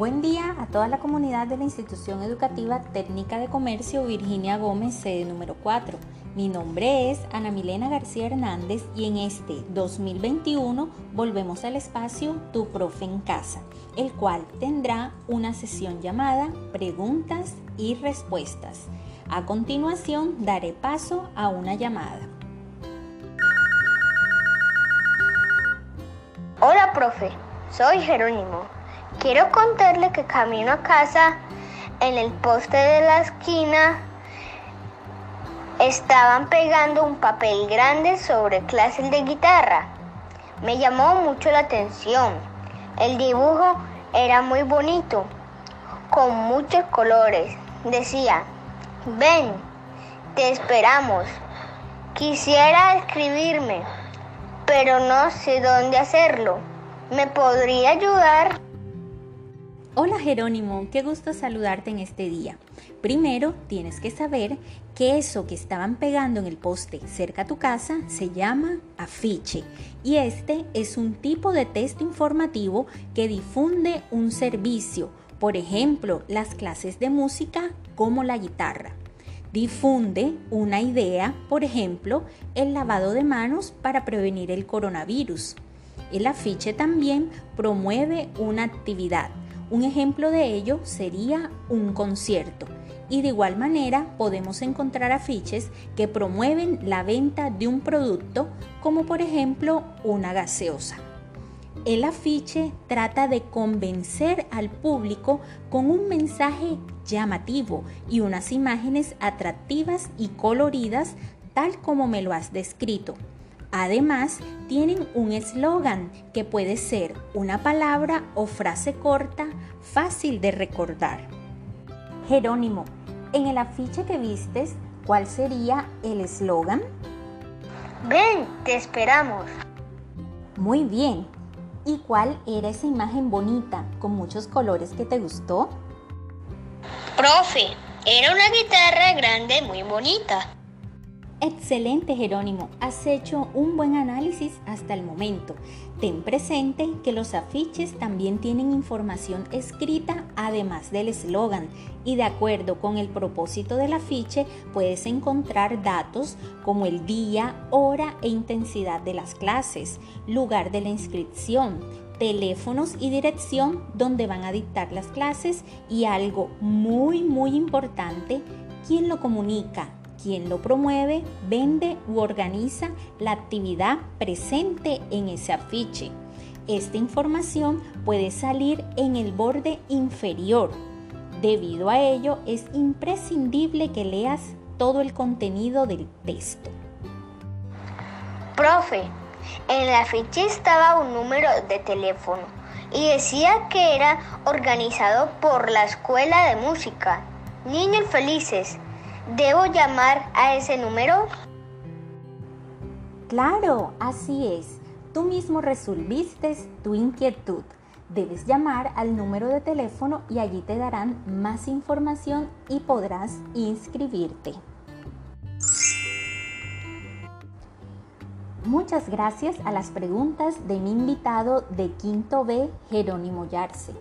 Buen día a toda la comunidad de la Institución Educativa Técnica de Comercio Virginia Gómez, sede número 4. Mi nombre es Ana Milena García Hernández y en este 2021 volvemos al espacio Tu Profe en Casa, el cual tendrá una sesión llamada Preguntas y Respuestas. A continuación daré paso a una llamada. Hola, profe. Soy Jerónimo. Quiero contarle que camino a casa en el poste de la esquina estaban pegando un papel grande sobre clases de guitarra. Me llamó mucho la atención. El dibujo era muy bonito, con muchos colores. Decía, ven, te esperamos. Quisiera escribirme, pero no sé dónde hacerlo. ¿Me podría ayudar? Hola Jerónimo, qué gusto saludarte en este día. Primero tienes que saber que eso que estaban pegando en el poste cerca a tu casa se llama afiche y este es un tipo de texto informativo que difunde un servicio, por ejemplo, las clases de música como la guitarra. Difunde una idea, por ejemplo, el lavado de manos para prevenir el coronavirus. El afiche también promueve una actividad. Un ejemplo de ello sería un concierto. Y de igual manera podemos encontrar afiches que promueven la venta de un producto como por ejemplo una gaseosa. El afiche trata de convencer al público con un mensaje llamativo y unas imágenes atractivas y coloridas tal como me lo has descrito. Además, tienen un eslogan que puede ser una palabra o frase corta, fácil de recordar. Jerónimo, en el afiche que vistes, ¿cuál sería el eslogan? Ven, te esperamos. Muy bien. ¿Y cuál era esa imagen bonita con muchos colores que te gustó? Profe, era una guitarra grande muy bonita. Excelente Jerónimo, has hecho un buen análisis hasta el momento. Ten presente que los afiches también tienen información escrita además del eslogan. Y de acuerdo con el propósito del afiche puedes encontrar datos como el día, hora e intensidad de las clases, lugar de la inscripción, teléfonos y dirección donde van a dictar las clases y algo muy muy importante, quién lo comunica, quien lo promueve, vende u organiza la actividad presente en ese afiche. Esta información puede salir en el borde inferior. Debido a ello, es imprescindible que leas todo el contenido del texto. Profe, en el afiche estaba un número de teléfono y decía que era organizado por la Escuela de Música. Niños felices, ¿Debo llamar a ese número? Claro, así es. Tú mismo resolviste tu inquietud. Debes llamar al número de teléfono y allí te darán más información y podrás inscribirte. Muchas gracias a las preguntas de mi invitado de Quinto B, Jerónimo Yarse.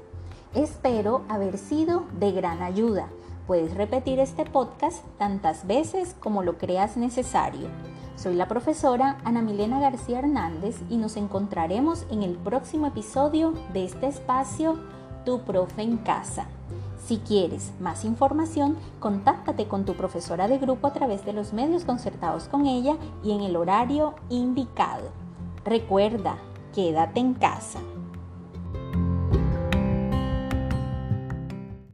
Espero haber sido de gran ayuda. Puedes repetir este podcast tantas veces como lo creas necesario. Soy la profesora Ana Milena García Hernández y nos encontraremos en el próximo episodio de este espacio Tu Profe en Casa. Si quieres más información, contáctate con tu profesora de grupo a través de los medios concertados con ella y en el horario indicado. Recuerda, quédate en casa.